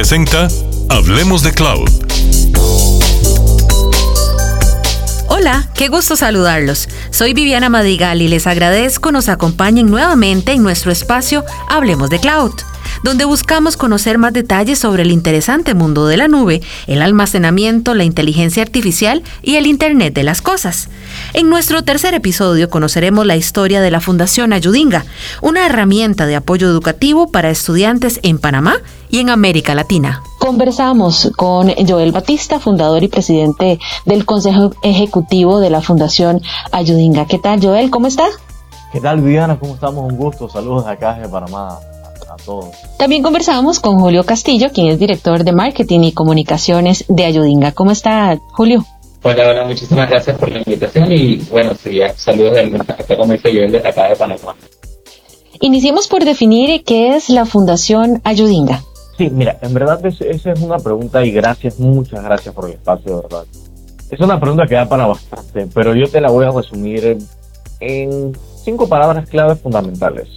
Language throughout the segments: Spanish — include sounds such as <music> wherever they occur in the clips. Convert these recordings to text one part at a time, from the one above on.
presenta Hablemos de Cloud. Hola, qué gusto saludarlos. Soy Viviana Madrigal y les agradezco nos acompañen nuevamente en nuestro espacio Hablemos de Cloud donde buscamos conocer más detalles sobre el interesante mundo de la nube, el almacenamiento, la inteligencia artificial y el Internet de las Cosas. En nuestro tercer episodio conoceremos la historia de la Fundación Ayudinga, una herramienta de apoyo educativo para estudiantes en Panamá y en América Latina. Conversamos con Joel Batista, fundador y presidente del Consejo Ejecutivo de la Fundación Ayudinga. ¿Qué tal, Joel? ¿Cómo está? ¿Qué tal, Viviana? ¿Cómo estamos? Un gusto. Saludos de acá de Panamá. También conversamos con Julio Castillo, quien es director de marketing y comunicaciones de Ayudinga. ¿Cómo está, Julio? Hola, hola, muchísimas gracias por la invitación y bueno, sería saludos del mensaje como dice yo desde acá de Panamá. Iniciemos por definir qué es la Fundación Ayudinga. Sí, mira, en verdad esa es una pregunta y gracias, muchas gracias por el espacio, de verdad. Es una pregunta que da para bastante, pero yo te la voy a resumir en cinco palabras claves fundamentales.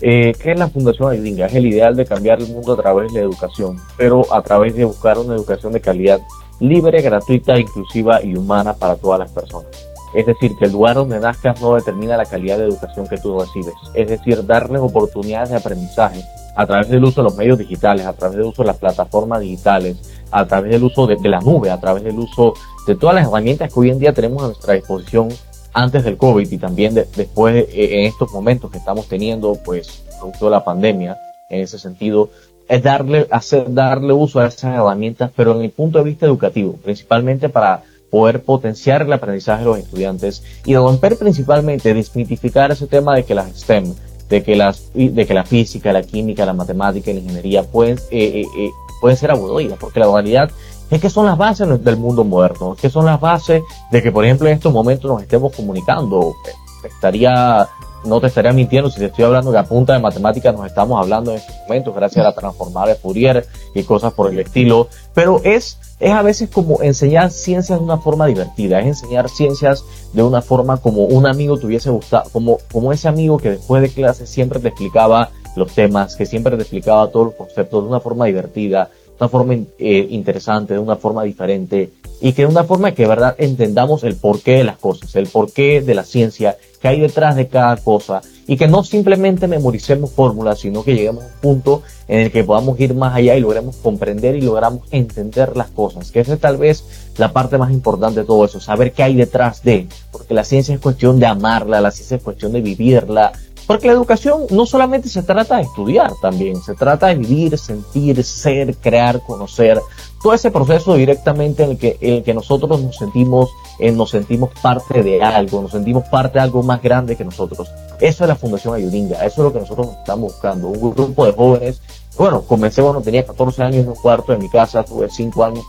Eh, ¿Qué es la Fundación Ayudinga? Es el ideal de cambiar el mundo a través de la educación, pero a través de buscar una educación de calidad libre, gratuita, inclusiva y humana para todas las personas. Es decir, que el lugar donde nazcas no determina la calidad de educación que tú recibes. Es decir, darles oportunidades de aprendizaje a través del uso de los medios digitales, a través del uso de las plataformas digitales, a través del uso de, la nube, a través del uso de todas las herramientas que hoy en día tenemos a nuestra disposición antes del COVID y también después eh, en estos momentos que estamos teniendo, pues, producto de la pandemia, en ese sentido, es darle, hacer, darle uso a esas herramientas, pero en el punto de vista educativo, principalmente para poder potenciar el aprendizaje de los estudiantes y romper principalmente, desmitificar ese tema de que las STEM, de que las, de que la física, la química, la matemática y la ingeniería pueden, eh, eh, pueden ser aburridas, porque la realidad es que son las bases del mundo moderno, es que son las bases de que, por ejemplo, en estos momentos nos estemos comunicando. Estaría, no te estaría mintiendo si te estoy hablando que a punta de matemáticas nos estamos hablando en estos momentos, gracias a la transformada de Fourier y cosas por el estilo. Pero es, es a veces como enseñar ciencias de una forma divertida, es enseñar ciencias de una forma como un amigo te hubiese gustado, como, como ese amigo que después de clase siempre te explicaba los temas, que siempre te explicaba todos los conceptos de una forma divertida, una forma eh, interesante, de una forma diferente y que de una forma que verdad entendamos el porqué de las cosas, el porqué de la ciencia que hay detrás de cada cosa y que no simplemente memoricemos fórmulas, sino que lleguemos a un punto en el que podamos ir más allá y logremos comprender y logramos entender las cosas, que esa es tal vez la parte más importante de todo eso, saber qué hay detrás de, porque la ciencia es cuestión de amarla, la ciencia es cuestión de vivirla, porque la educación no solamente se trata de estudiar también, se trata de vivir, sentir, ser, crear, conocer, todo ese proceso directamente en el que, nosotros nos sentimos, eh, nos sentimos parte de algo, nos sentimos parte de algo más grande que nosotros. Eso es la Fundación Ayudinga, eso es lo que nosotros estamos buscando, un grupo de jóvenes. Bueno, comencé cuando tenía 14 años en un cuarto de mi casa, tuve 5 años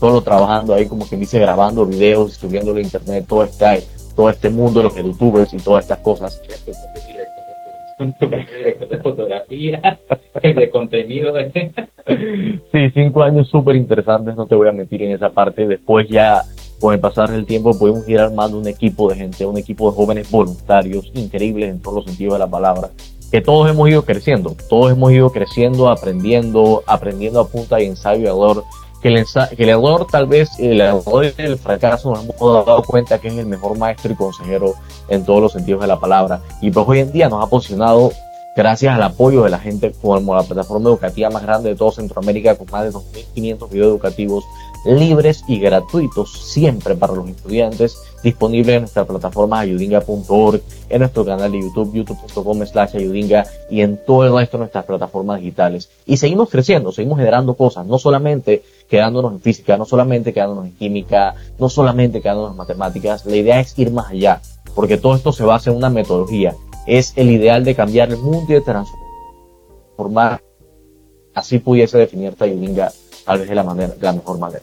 solo trabajando ahí, como que dice, grabando videos, subiéndolo a internet, todo este, todo este mundo de los youtubers y todas estas cosas de fotografía, <laughs> de contenido. <laughs> sí, cinco años súper interesantes, no te voy a mentir en esa parte. Después ya, con el pasar del tiempo, podemos ir armando un equipo de gente, un equipo de jóvenes voluntarios, increíbles en todos los sentidos de la palabra, que todos hemos ido creciendo, todos hemos ido creciendo, aprendiendo, aprendiendo a punta y ensayo y error, que el, que el tal vez, el error y el fracaso nos hemos dado cuenta que es el mejor maestro y consejero en todos los sentidos de la palabra. Y pues hoy en día nos ha posicionado gracias al apoyo de la gente como la plataforma educativa más grande de toda Centroamérica con más de 2.500 videos educativos libres y gratuitos siempre para los estudiantes disponibles en nuestra plataforma ayudinga.org, en nuestro canal de YouTube, youtube.com slash ayudinga y en todo el resto de nuestras plataformas digitales. Y seguimos creciendo, seguimos generando cosas, no solamente quedándonos en física, no solamente quedándonos en química, no solamente quedándonos en matemáticas, la idea es ir más allá, porque todo esto se basa en una metodología. Es el ideal de cambiar el mundo y de transformar. Así pudiese definir Ayudinga tal vez de la manera, de la mejor manera.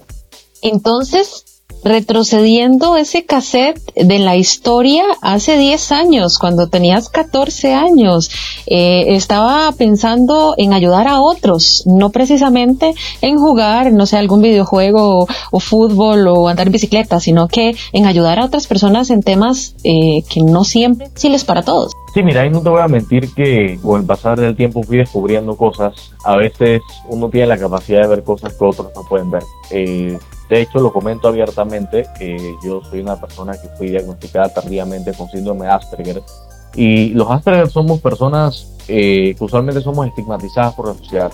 Entonces, retrocediendo ese cassette de la historia hace 10 años, cuando tenías 14 años, eh, estaba pensando en ayudar a otros, no precisamente en jugar, no sé, algún videojuego o, fútbol o andar en bicicleta, sino que en ayudar a otras personas en temas eh, que no siempre les para todos. Sí, mira, ahí no te voy a mentir que con el pasar del tiempo fui descubriendo cosas. A veces uno tiene la capacidad de ver cosas que otros no pueden ver. Eh, de hecho, lo comento abiertamente, que yo soy una persona que fui diagnosticada tardíamente con síndrome de Asperger. Y los Asperger somos personas eh, que usualmente somos estigmatizadas por la sociedad.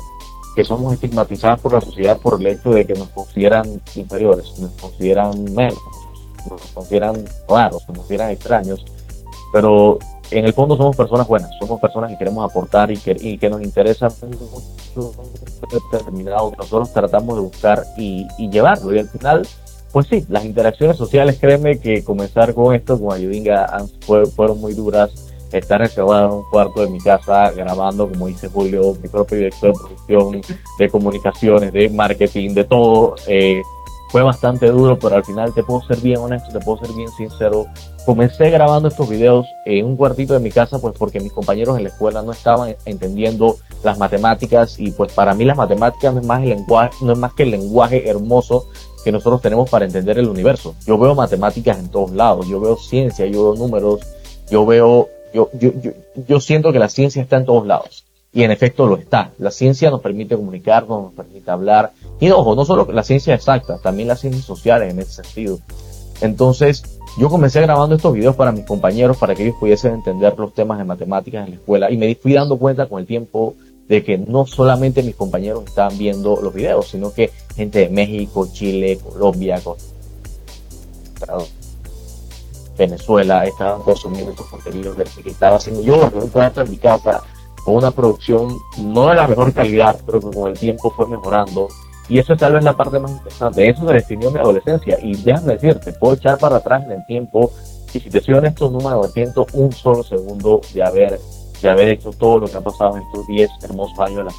Que somos estigmatizadas por la sociedad por el hecho de que nos consideran inferiores, nos consideran menos, nos consideran raros, nos consideran extraños. Pero en el fondo somos personas buenas, somos personas que queremos aportar y que, nos interesa mucho determinado nosotros tratamos de buscar y, y, llevarlo. Y al final, pues sí, las interacciones sociales, créeme que comenzar con esto, con Ayudinga, fueron muy duras. Estar encerrado en un cuarto de mi casa grabando, como dice Julio, mi propio director de producción, de comunicaciones, de marketing, de todo. Eh, fue bastante duro, pero al final te puedo ser bien honesto, te puedo ser bien sincero. Comencé grabando estos videos en un cuartito de mi casa, pues porque mis compañeros en la escuela no estaban entendiendo las matemáticas y pues para mí las matemáticas no es más el lenguaje, no es más que el lenguaje hermoso que nosotros tenemos para entender el universo. Yo veo matemáticas en todos lados, yo veo ciencia, yo veo números, yo veo, yo, yo, yo, yo siento que la ciencia está en todos lados. Y en efecto lo está. La ciencia nos permite comunicarnos, nos permite hablar. Y ojo, no solo la ciencia exacta, también las ciencias sociales en ese sentido. Entonces, yo comencé grabando estos videos para mis compañeros, para que ellos pudiesen entender los temas de matemáticas en la escuela. Y me fui dando cuenta con el tiempo de que no solamente mis compañeros estaban viendo los videos, sino que gente de México, Chile, Colombia, Venezuela estaban consumiendo estos contenidos que estaba haciendo yo en mi casa con una producción no de la mejor calidad, pero que con el tiempo fue mejorando. Y eso es tal vez la parte más interesante. Eso se definió mi adolescencia. Y déjame decirte, puedo echar para atrás en el tiempo. Y si te soy honesto, no me arrepiento un solo segundo de haber, de haber hecho todo lo que ha pasado en estos 10 hermosos años de la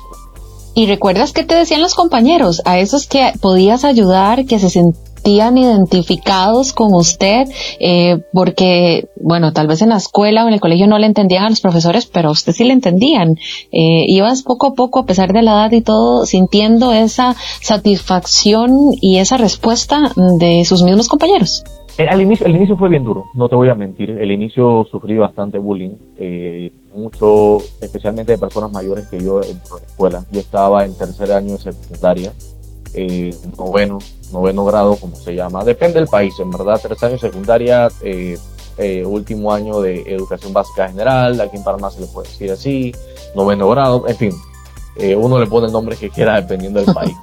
¿Y recuerdas qué te decían los compañeros? A esos que podías ayudar, que se, identificados con usted, eh, porque, bueno, tal vez en la escuela o en el colegio no le entendían a los profesores, pero a usted sí le entendían. Eh, ibas poco a poco, a pesar de la edad y todo, sintiendo esa satisfacción y esa respuesta de sus mismos compañeros. Eh, al inicio, el inicio fue bien duro, no te voy a mentir. El inicio sufrí bastante bullying, eh, mucho, especialmente de personas mayores que yo en la escuela. Yo estaba en tercer año de secundaria eh, noveno, noveno grado, como se llama. Depende del país, en verdad, tres años secundaria, eh, eh, último año de educación básica general, aquí en Panamá se le puede decir así, noveno grado, en fin, eh, uno le pone el nombre que quiera dependiendo del país.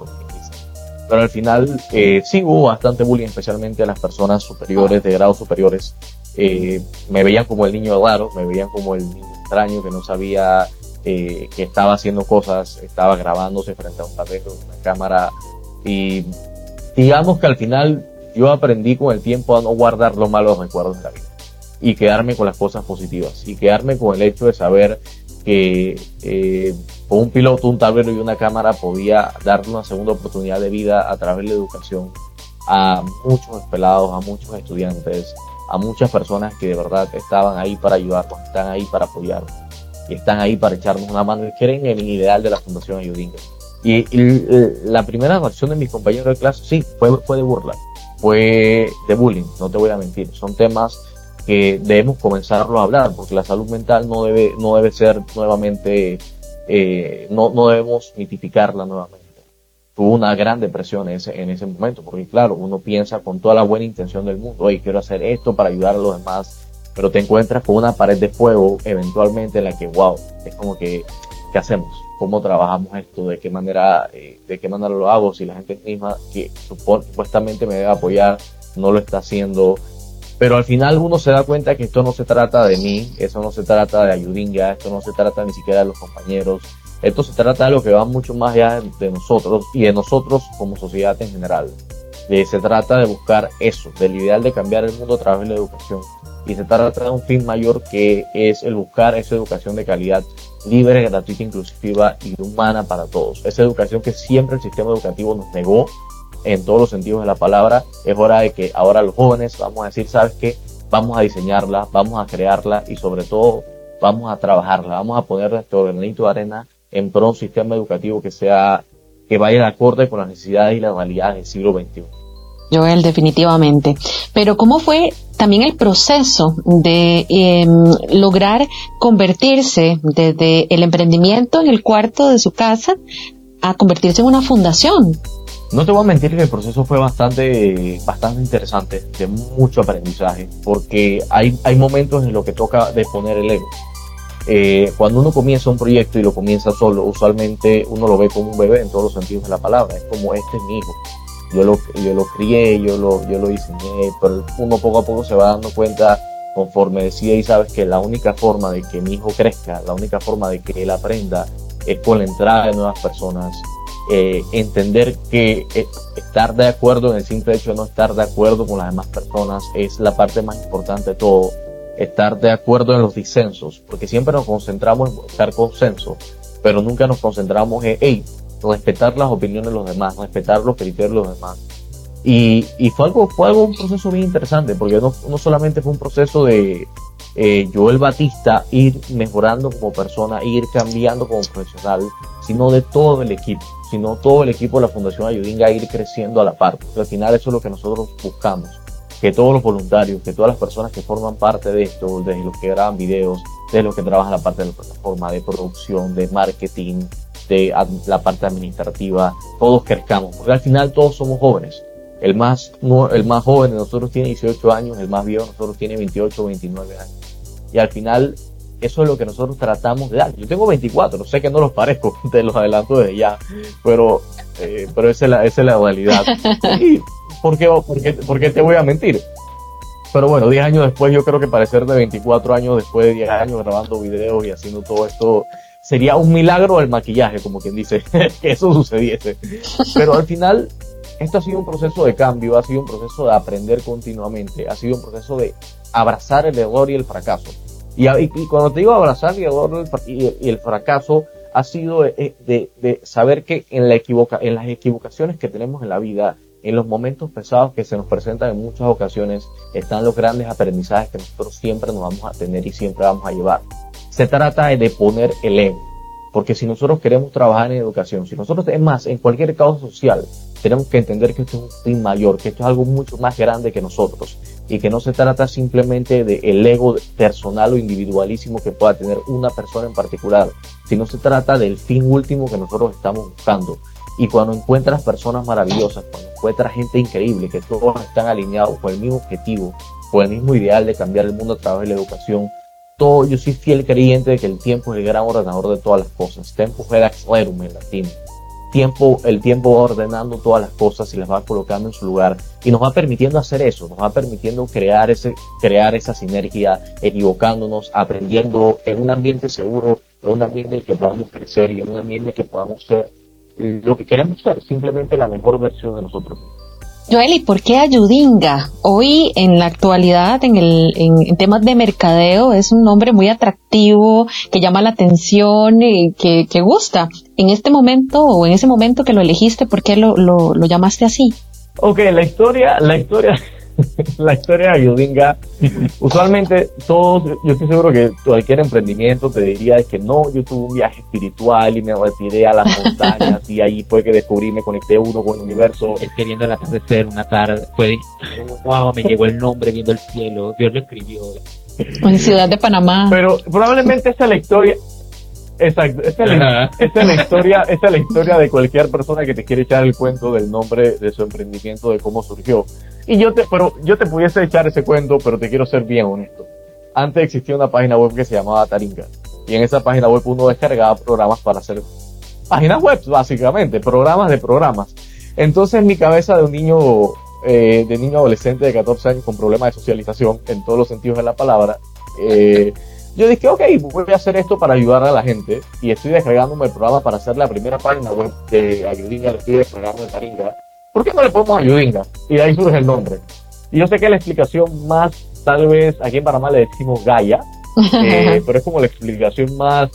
Pero al final sí hubo bastante bullying, especialmente a las personas superiores, de grados superiores. me veían como el niño raro, me veían como el niño extraño que no sabía que estaba haciendo cosas, estaba grabándose frente a un tablero, una cámara y digamos que al final yo aprendí con el tiempo a no guardar los malos recuerdos de la vida y quedarme con las cosas positivas y quedarme con el hecho de saber que eh, con un piloto, un tablero y una cámara podía darle una segunda oportunidad de vida a través de la educación a muchos pelados, a muchos estudiantes, a muchas personas que de verdad estaban ahí para ayudarnos, están ahí para apoyarnos y están ahí para echarnos una mano y quieren el ideal de la Fundación Ayudinga. Y, la primera reacción de mis compañeros de clase, sí, fue, fue de burla, fue de bullying, no te voy a mentir. Son temas que debemos comenzarlo a hablar, porque la salud mental no debe, no debe ser nuevamente, eh, no, no debemos mitificarla nuevamente. Tuvo una gran depresión en ese, en ese momento, porque claro, uno piensa con toda la buena intención del mundo, oye, quiero hacer esto para ayudar a los demás, pero te encuentras con una pared de fuego eventualmente en la que, wow, es como que, ¿qué hacemos? cómo trabajamos esto, de qué manera, eh, de qué manera lo hago, si la gente misma que supuestamente me debe apoyar no lo está haciendo. Pero al final uno se da cuenta que esto no se trata de mí, eso no se trata de Ayudinga, esto no se trata ni siquiera de los compañeros, esto se trata de lo que va mucho más allá de nosotros y de nosotros como sociedad en general. Eh, se trata de buscar eso, del ideal de cambiar el mundo a través de la educación. Y se trata de un fin mayor que es el buscar esa educación de calidad libre, gratuita, inclusiva y humana para todos. Esa educación que siempre el sistema educativo nos negó en todos los sentidos de la palabra. Es hora de que ahora los jóvenes vamos a decir, ¿sabes qué? Vamos a diseñarla, vamos a crearla y sobre todo vamos a trabajarla, vamos a poner nuestro granito de arena en pro de un sistema educativo que sea, que vaya de acorde con las necesidades y las realidades del siglo XXI. Joel, definitivamente. Pero ¿cómo fue también el proceso de em, lograr convertirse desde el emprendimiento en el cuarto de su casa a convertirse en una fundación. No te voy a mentir que el proceso fue bastante, bastante interesante, de mucho aprendizaje, porque hay, hay momentos en los que toca de poner el ego. Eh, cuando uno comienza un proyecto y lo comienza solo, usualmente uno lo ve como un bebé en todos los sentidos de la palabra. Es como este es mi hijo. Yo lo, yo lo crié, yo lo, yo lo diseñé, pero uno poco a poco se va dando cuenta conforme decide y sabes que la única forma de que mi hijo crezca, la única forma de que él aprenda es con la entrada de nuevas personas, eh, entender que eh, estar de acuerdo en el simple hecho de no estar de acuerdo con las demás personas es la parte más importante de todo. Estar de acuerdo en los disensos, porque siempre nos concentramos en buscar consenso, pero nunca nos concentramos en, hey, respetar las opiniones de los demás, respetar los criterios de los demás. Y, y fue algo, fue algo, un proceso bien interesante, porque no, no solamente fue un proceso de eh, Joel Batista ir mejorando como persona, ir cambiando como profesional, sino de todo el equipo sino todo el equipo de la Fundación Ayudinga ir creciendo a la par. Porque al final eso es lo que nosotros buscamos, que todos los voluntarios, que todas las personas que forman parte de esto, desde los que graban videos, desde los que trabajan la parte de la plataforma, de producción, de marketing, de la parte administrativa, todos crezcamos, porque al final todos somos jóvenes. El más, el más joven de nosotros tiene 18 años, el más viejo de nosotros tiene 28 o 29 años. Y al final eso es lo que nosotros tratamos de dar. Yo tengo 24, sé que no los parezco, <laughs> te los adelanto desde ya, pero, eh, pero esa es la, esa es la realidad. <laughs> ¿Y por qué, por, qué, te voy a mentir? Pero bueno, 10 años después, yo creo que parecer de 24 años después de 10 años grabando videos y haciendo todo esto, sería un milagro el maquillaje, como quien dice, <laughs> que eso sucediese. Pero al final, esto ha sido un proceso de cambio, ha sido un proceso de aprender continuamente, ha sido un proceso de abrazar el error y el fracaso y, cuando te digo abrazar y, y, el fracaso, ha sido de, saber que en, en las equivocaciones que tenemos en la vida, en los momentos pesados que se nos presentan en muchas ocasiones, están los grandes aprendizajes que nosotros siempre nos vamos a tener y siempre vamos a llevar. Se trata de poner el ego. Porque si nosotros queremos trabajar en educación, si nosotros, es más, en cualquier causa social, tenemos que entender que esto es un fin mayor, que esto es algo mucho más grande que nosotros y que no se trata simplemente del el ego personal o individualísimo que pueda tener una persona en particular, sino se trata del fin último que nosotros estamos buscando. Y cuando encuentras personas maravillosas, cuando encuentras gente increíble, que todos están alineados con el mismo objetivo, con el mismo ideal de cambiar el mundo a través de la educación, todo, yo soy fiel creyente de que el tiempo es el gran ordenador de todas las cosas. Tempus erat rerum en latín tiempo, el tiempo va ordenando todas las cosas y las va colocando en su lugar y nos va permitiendo hacer eso, nos va permitiendo crear ese, crear esa sinergia, equivocándonos, aprendiendo en un ambiente seguro, en un ambiente en que podamos crecer y en un ambiente en que podamos ser lo que queremos ser, simplemente la mejor versión de nosotros mismos. Joel, ¿y por qué Ayudinga? Hoy en la actualidad, en, el, en, temas de mercadeo, es un nombre muy atractivo, que llama la atención y que, que, gusta. En este momento o en ese momento que lo elegiste, ¿por qué lo, lo, lo llamaste así? Ok, la historia, la historia <laughs> la historia de Ayudinga, usualmente todos, yo estoy seguro que cualquier emprendimiento te diría que no, yo tuve un viaje espiritual y me retiré a las montañas y ahí fue que descubrí, me conecté uno con el universo. Es que viendo el atardecer una tarde, fue, wow, me llegó el nombre viendo el cielo, Dios lo escribió. En Ciudad de Panamá. Pero probablemente esa es la historia, Exacto, esta es, la, es, la, historia, esta es la historia de cualquier persona que te quiere echar el cuento del nombre de su emprendimiento, de cómo surgió. Y yo te, pero yo te pudiese echar ese cuento, pero te quiero ser bien honesto. Antes existía una página web que se llamaba Taringa. Y en esa página web uno descargaba programas para hacer páginas web, básicamente, programas de programas. Entonces mi cabeza de un niño, eh, de niño adolescente de 14 años con problemas de socialización, en todos los sentidos de la palabra, eh, yo dije, ok, voy a hacer esto para ayudar a la gente y estoy descargándome el programa para hacer la primera página web de Ayudinga, el programa de Taringa. ¿Por qué no le ponemos Ayudinga? Y de ahí surge el nombre. Y yo sé que la explicación más, tal vez aquí en Panamá le decimos Gaia, eh, <laughs> pero es como la explicación más,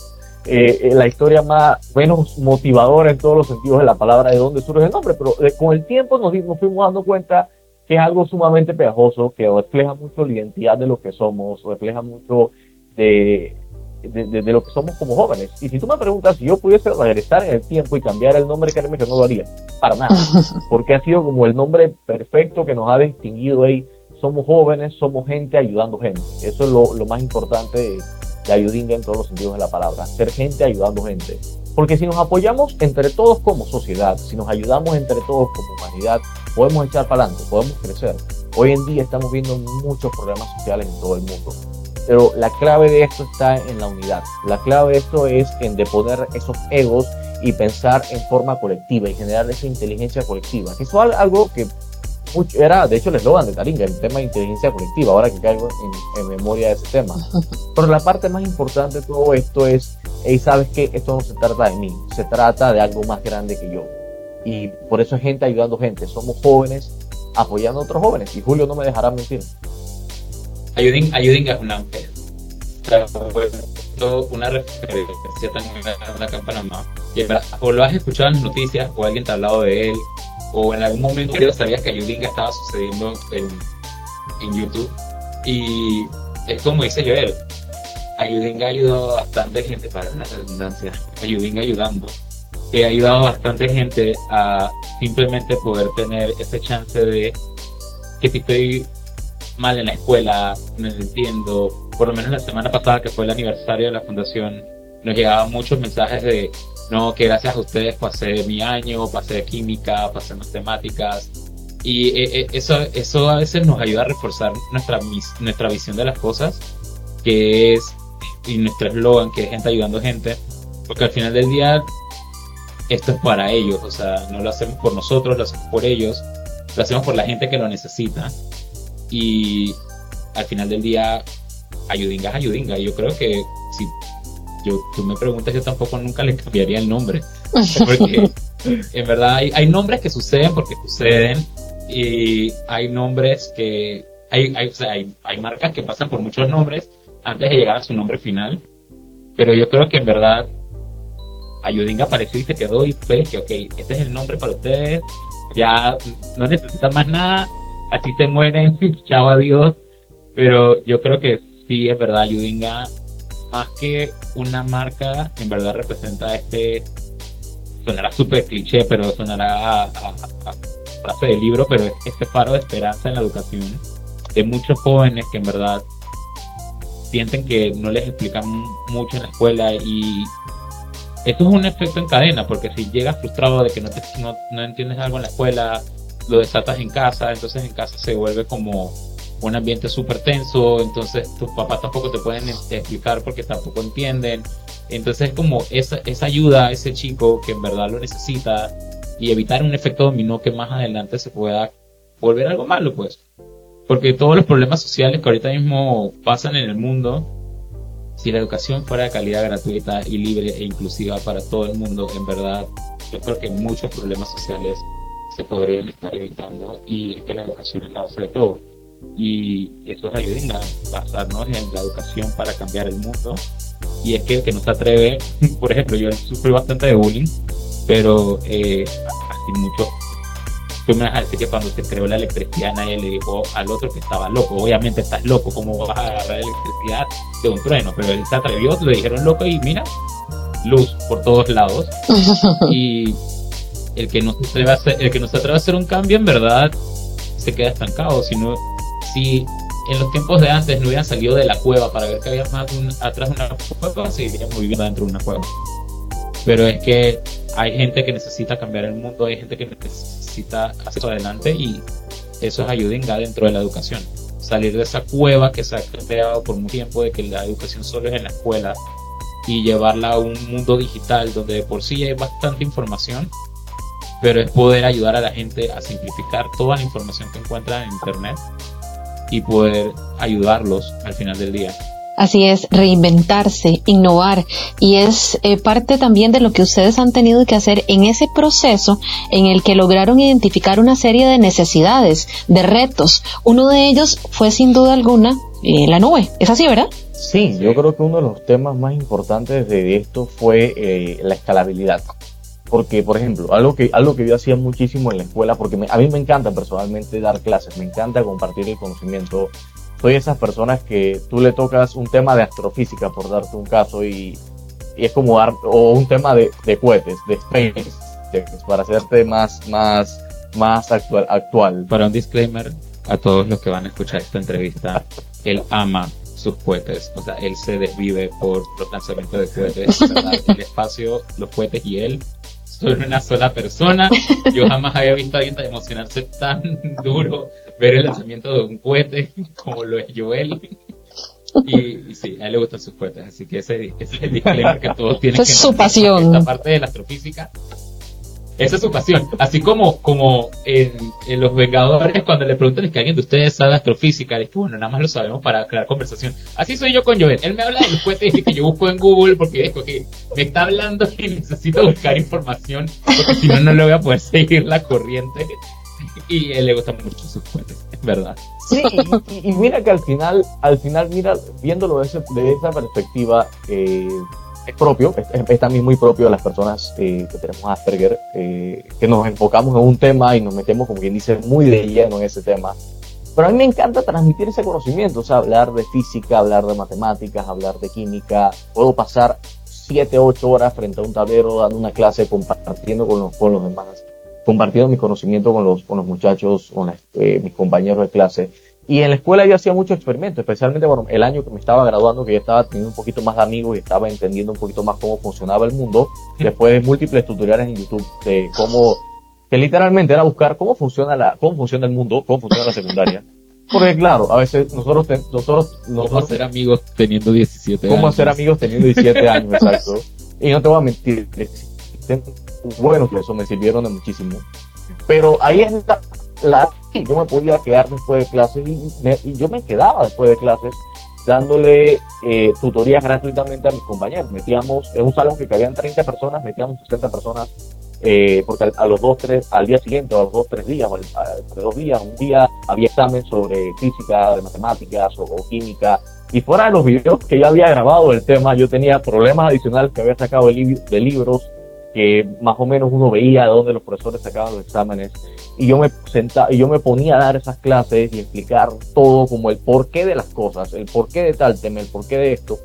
eh, eh, la historia más, menos motivadora en todos los sentidos de la palabra de dónde surge el nombre. Pero con el tiempo nos, nos fuimos dando cuenta que es algo sumamente pegajoso, que refleja mucho la identidad de lo que somos, refleja mucho de, de, lo que somos como jóvenes. Y si tú me preguntas si yo pudiese regresar en el tiempo y cambiar el nombre, créeme que no lo haría, para nada, <laughs> porque ha sido como el nombre perfecto que nos ha distinguido ahí. somos jóvenes, somos gente ayudando gente. Eso es lo, lo más importante de, de Ayudinga en todos los sentidos de la palabra. Ser gente ayudando gente. Porque si nos apoyamos entre todos como sociedad, si nos ayudamos entre todos como humanidad, podemos echar para adelante, podemos crecer. Hoy en día estamos viendo muchos problemas sociales en todo el mundo. Pero la clave de esto está en la unidad. La clave de esto es en deponer esos egos y pensar en forma colectiva y generar esa inteligencia colectiva. Que eso es algo que mucho, era, de hecho, el eslogan de Taringa, el tema de inteligencia colectiva, ahora que caigo en, en, memoria de ese tema. <laughs> Pero la parte más importante de todo esto es, y sabes que esto no se trata de mí, se trata de algo más grande que yo. Y por eso es gente ayudando gente. Somos jóvenes apoyando a otros jóvenes. Y Julio no me dejará mentir. Ayudin, ayudin es una una referencia también a acá en Panamá. Y o lo has escuchado en las noticias, o alguien te ha hablado de él, o en algún momento sabías que Ayudinga estaba sucediendo en, en YouTube. Y es como dice Joel, Ayudinga ha ayudado a bastante gente, para la redundancia, Ayudinga ayudando, que ha ayudado a bastante gente a simplemente poder tener ese chance de que si estoy mal en la escuela, no entiendo, por lo menos la semana pasada que fue el aniversario de la fundación, nos llegaban muchos mensajes de no, que gracias a ustedes pasé mi año, pasé química, pasé matemáticas. Y eh, eh, eso, eso a veces nos ayuda a reforzar nuestra, nuestra visión de las cosas, que es, y nuestro eslogan, que es gente ayudando gente, porque al final del día esto es para ellos, o sea, no lo hacemos por nosotros, lo hacemos por ellos, lo hacemos por la gente que lo necesita. Y al final del día, ayudinga es ayudinga. Y yo creo que si yo, tú me preguntas, yo tampoco nunca le cambiaría el nombre. <laughs> Porque en verdad hay, nombres que suceden porque suceden y hay nombres que, hay, hay, o sea, hay, hay marcas que pasan por muchos nombres antes de llegar a su nombre final. Pero yo creo que en verdad Ayudinga apareció y se quedó y fue que, ok, este es el nombre para ustedes, ya no necesitan más nada, así se mueren, <laughs> chao adiós. Pero yo creo que sí, es verdad, Ayudinga más que una marca, en verdad representa este, sonará súper cliché, pero sonará a, frase de libro, pero es este faro de esperanza en la educación de muchos jóvenes que en verdad sienten que no les explican mucho en la escuela y esto es un efecto en cadena, porque si llegas frustrado de que no, te, no, no entiendes algo en la escuela, lo desatas en casa, entonces en casa se vuelve como un ambiente súper tenso, entonces tus papás tampoco te pueden explicar porque tampoco entienden. Entonces es como esa, esa ayuda a ese chico que en verdad lo necesita y evitar un efecto dominó que más adelante se pueda volver algo malo, pues. Porque todos los problemas sociales que ahorita mismo pasan en el mundo, si la educación fuera de calidad gratuita y libre e inclusiva para todo el mundo, en verdad, yo creo que muchos problemas sociales se podrían estar evitando y es que la educación es la base de todo y eso es ayuda a basarnos en la educación para cambiar el mundo. Y es que el que no se atreve, <laughs> por ejemplo, yo sufrí bastante de bullying, pero eh, así mucho. Tú me vas a decir que cuando se creó la electricidad nadie le dijo al otro que estaba loco. Obviamente estás loco, ¿cómo vas a agarrar electricidad de un trueno? Pero él se atrevió, le dijeron loco y mira, luz por todos lados. <laughs> y el que no se atreve a hacer, el que no se atreve a hacer un cambio en verdad se queda estancado, sino si en los tiempos de antes no hubieran salido de la cueva para ver que había más atrás de una cueva, seguiríamos viviendo dentro de una cueva. Pero es que hay gente que necesita cambiar el mundo, hay gente que necesita hacer adelante y eso es ayuda dentro de la educación. Salir de esa cueva que se ha creado por mucho tiempo de que la educación solo es en la escuela y llevarla a un mundo digital donde de por sí hay bastante información, pero es poder ayudar a la gente a simplificar toda la información que encuentra en Internet y poder ayudarlos al final del día. Así es, reinventarse, innovar. Y es eh, parte también de lo que ustedes han tenido que hacer en ese proceso en el que lograron identificar una serie de necesidades, de retos. Uno de ellos fue sin duda alguna eh, la nube. ¿Es así, verdad? Sí, yo creo que uno de los temas más importantes de esto fue eh, la escalabilidad porque, por ejemplo, algo que, algo que yo hacía muchísimo en la escuela, porque a mí me encanta personalmente dar clases, me encanta compartir el conocimiento. Soy esas personas que tú le tocas un tema de astrofísica, por darte un caso, y, y es como dar, o un tema de, de cohetes, de space, para hacerte más, más, más actual, actual. Para un disclaimer, a todos los que van a escuchar esta entrevista, él ama sus cohetes, o sea, él se desvive por los lanzamientos de cohetes, el espacio, los cohetes y él son una sola persona. Yo jamás había visto a alguien tan emocionarse tan duro ver el lanzamiento de un cohete como lo es Joel. Y, sí, a él le gustan sus cohetes, así que ese, ese es el disclaimer que todos tienen es su pasión. Esta parte de la astrofísica esa es su pasión. Así como, como en, Los Vengadores, cuando le preguntan es que alguien de ustedes sabe astrofísica, es que bueno, nada más lo sabemos para crear conversación. Así soy yo con Joel. Él me habla de los cohetes y que yo busco en Google porque dijo que me está hablando y necesito buscar información porque si no, no le voy a poder seguir la corriente. Y a él le gustan mucho sus cohetes, es verdad. Sí, <laughs> y, mira que al final, al final, mira, viéndolo de, de esa perspectiva, eh, es propio, es, también muy propio de las personas eh, que tenemos Asperger, eh, que nos enfocamos en un tema y nos metemos, como quien dice, muy de lleno en ese tema. Pero a mí me encanta transmitir ese conocimiento, o sea, hablar de física, hablar de matemáticas, hablar de química. Puedo pasar 7, 8 horas frente a un tablero dando una clase, compartiendo con los, con los demás, compartiendo mi conocimiento con los, con los muchachos, con eh, mis compañeros de clase. Y en la escuela yo hacía muchos experimentos, especialmente bueno, el año que me estaba graduando, que ya estaba teniendo un poquito más de amigos y estaba entendiendo un poquito más cómo funcionaba el mundo, después de múltiples tutoriales en YouTube de cómo, que literalmente era buscar cómo funciona la, cómo funciona el mundo, cómo funciona la secundaria. <laughs> Porque claro, a veces nosotros, nosotros, nosotros ¿Cómo hacer amigos teniendo 17 años? ¿Cómo hacer amigos teniendo 17 años, <laughs> exacto? Y no te voy a mentir, bueno, que eso me sirvieron de muchísimo. Pero ahí es la yo me podía quedar después de clases y, yo me quedaba después de clases dándole eh, tutorías gratuitamente a mis compañeros. Metíamos, en un salón que cabían 30 personas, metíamos 60 personas, eh, porque a, los dos, tres, al día siguiente, a los dos, tres días, o entre dos días, un día había examen sobre física, de matemáticas o, química. Y fuera de los videos que ya había grabado del tema, yo tenía problemas adicionales que había sacado de libros, que más o menos uno veía de dónde los profesores sacaban los exámenes y yo me sentaba y yo me ponía a dar esas clases y explicar todo como el porqué de las cosas, el porqué de tal tema, el porqué de esto.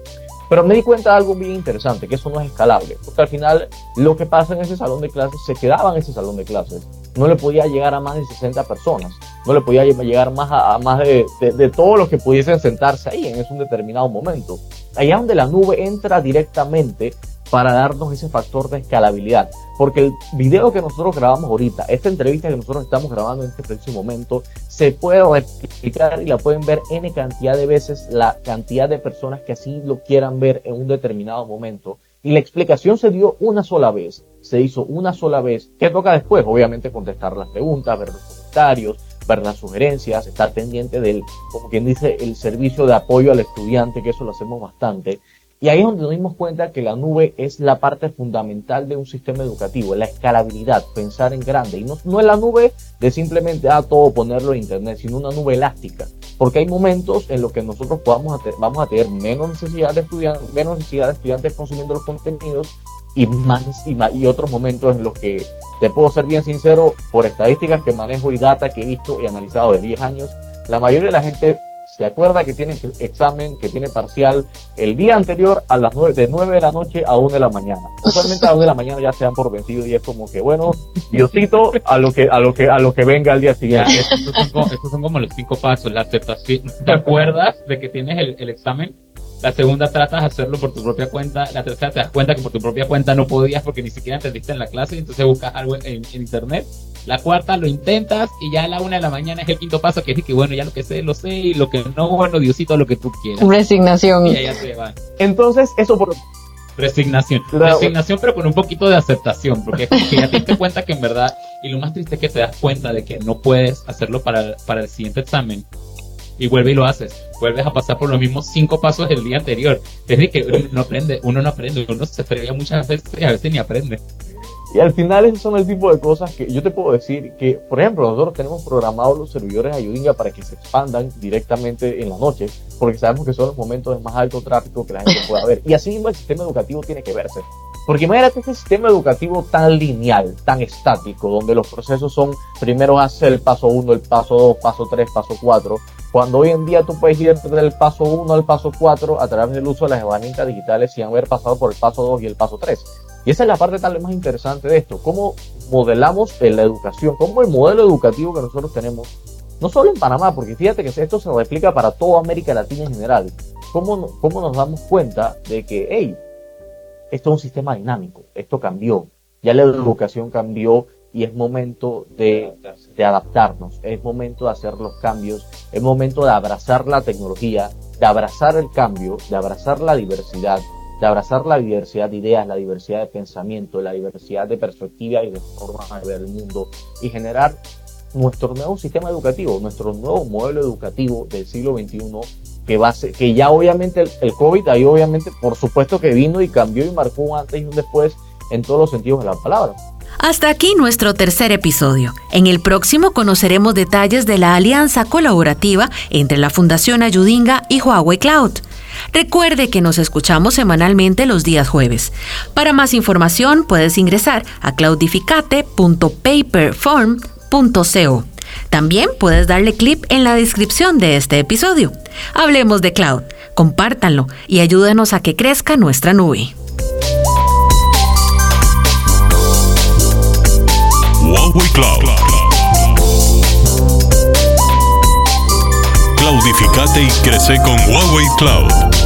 Pero me di cuenta de algo bien interesante, que eso no es escalable, porque al final lo que pasa en ese salón de clases se quedaba en ese salón de clases. No le podía llegar a más de 60 personas, no le podía llegar más a, más de, de, de todos los que pudiesen sentarse ahí en ese un determinado momento. Allá donde la nube entra directamente para darnos ese factor de escalabilidad. Porque el video que nosotros grabamos ahorita, esta entrevista que nosotros estamos grabando en este preciso momento, se puede replicar y la pueden ver N cantidad de veces la cantidad de personas que así lo quieran ver en un determinado momento. Y la explicación se dio una sola vez, se hizo una sola vez. ¿Qué toca después? Obviamente contestar las preguntas, ver los comentarios, ver las sugerencias, estar pendiente del, como quien dice, el servicio de apoyo al estudiante, que eso lo hacemos bastante. Y ahí es donde nos dimos cuenta que la nube es la parte fundamental de un sistema educativo, la escalabilidad, pensar en grande. Y no, no es la nube de simplemente a ah, todo ponerlo en internet, sino una nube elástica. Porque hay momentos en los que nosotros podamos vamos a tener menos necesidad de estudiantes, menos necesidad de estudiantes consumiendo los contenidos y más y, y otros momentos en los que te puedo ser bien sincero, por estadísticas que manejo y data que he visto y analizado de 10 años, la mayoría de la gente se acuerda que tiene examen, que tiene parcial el día anterior a las 9, de 9 de la noche a 1 de la mañana. Usualmente a 1 de la mañana ya se dan por vencido y es como que, bueno, Diosito, a lo que, a lo que, a lo que venga al día siguiente. <laughs> Estos son, como, los cinco pasos, la aceptación. ¿Te acuerdas de que tienes el, examen? La segunda tratas de hacerlo por tu propia cuenta. La tercera te das cuenta que por tu propia cuenta no podías porque ni siquiera entendiste en la clase. y Entonces buscas algo en, internet. La cuarta lo intentas y ya a la una de la mañana es el quinto paso que es que bueno, ya lo que sé, lo sé y lo que no, bueno, Diosito, lo que tú quieras. Resignación. Y ya se va. Entonces, eso por... Resignación. Resignación, pero con un poquito de aceptación, porque es como que ya te diste cuenta que en verdad, y lo más triste es que te das cuenta de que no puedes hacerlo para, para el siguiente examen, y vuelve y lo haces. Vuelves a pasar por los mismos cinco pasos del día anterior. Es decir, que uno no aprende, uno no aprende, uno se frega muchas veces y a veces ni aprende. Y al final esos son el tipo de cosas que yo te puedo decir que, por ejemplo, nosotros tenemos programados los servidores Ayudinga para que se expandan directamente en la noche, porque sabemos que son los momentos de más alto tráfico que la gente pueda ver. Y así mismo el sistema educativo tiene que verse. Porque imagínate este sistema educativo tan lineal, tan estático, donde los procesos son primero hacer el paso 1, el paso 2, paso 3, paso 4, cuando hoy en día tú puedes ir del paso 1 al paso 4 a través del uso de las herramientas digitales sin haber pasado por el paso 2 y el paso 3. Y esa es la parte tal vez más interesante de esto, cómo modelamos la educación, cómo el modelo educativo que nosotros tenemos no solo en Panamá, porque fíjate que esto se replica para toda América Latina en general. ¿Cómo, cómo nos damos cuenta de que, hey, esto es un sistema dinámico, esto cambió, ya la educación cambió y es momento de, de, adaptarnos, es momento de hacer los cambios, es momento de abrazar la tecnología, de abrazar el cambio, de abrazar la diversidad, de abrazar la diversidad de ideas, la diversidad de pensamiento, la diversidad de perspectiva y de formas de ver el mundo y generar nuestro nuevo sistema educativo, nuestro nuevo modelo educativo del siglo XXI que va a ser, que ya obviamente el, el, COVID ahí obviamente por supuesto que vino y cambió y marcó un antes y un después en todos los sentidos de la palabra. Hasta aquí nuestro tercer episodio. En el próximo conoceremos detalles de la alianza colaborativa entre la Fundación Ayudinga y Huawei Cloud. Recuerde que nos escuchamos semanalmente los días jueves. Para más información puedes ingresar a cloudificate.paperform.co. También puedes darle clip en la descripción de este episodio. Hablemos de cloud, compártanlo y ayúdanos a que crezca nuestra nube. Huawei Cloud. Claudificate y crece con Huawei Cloud.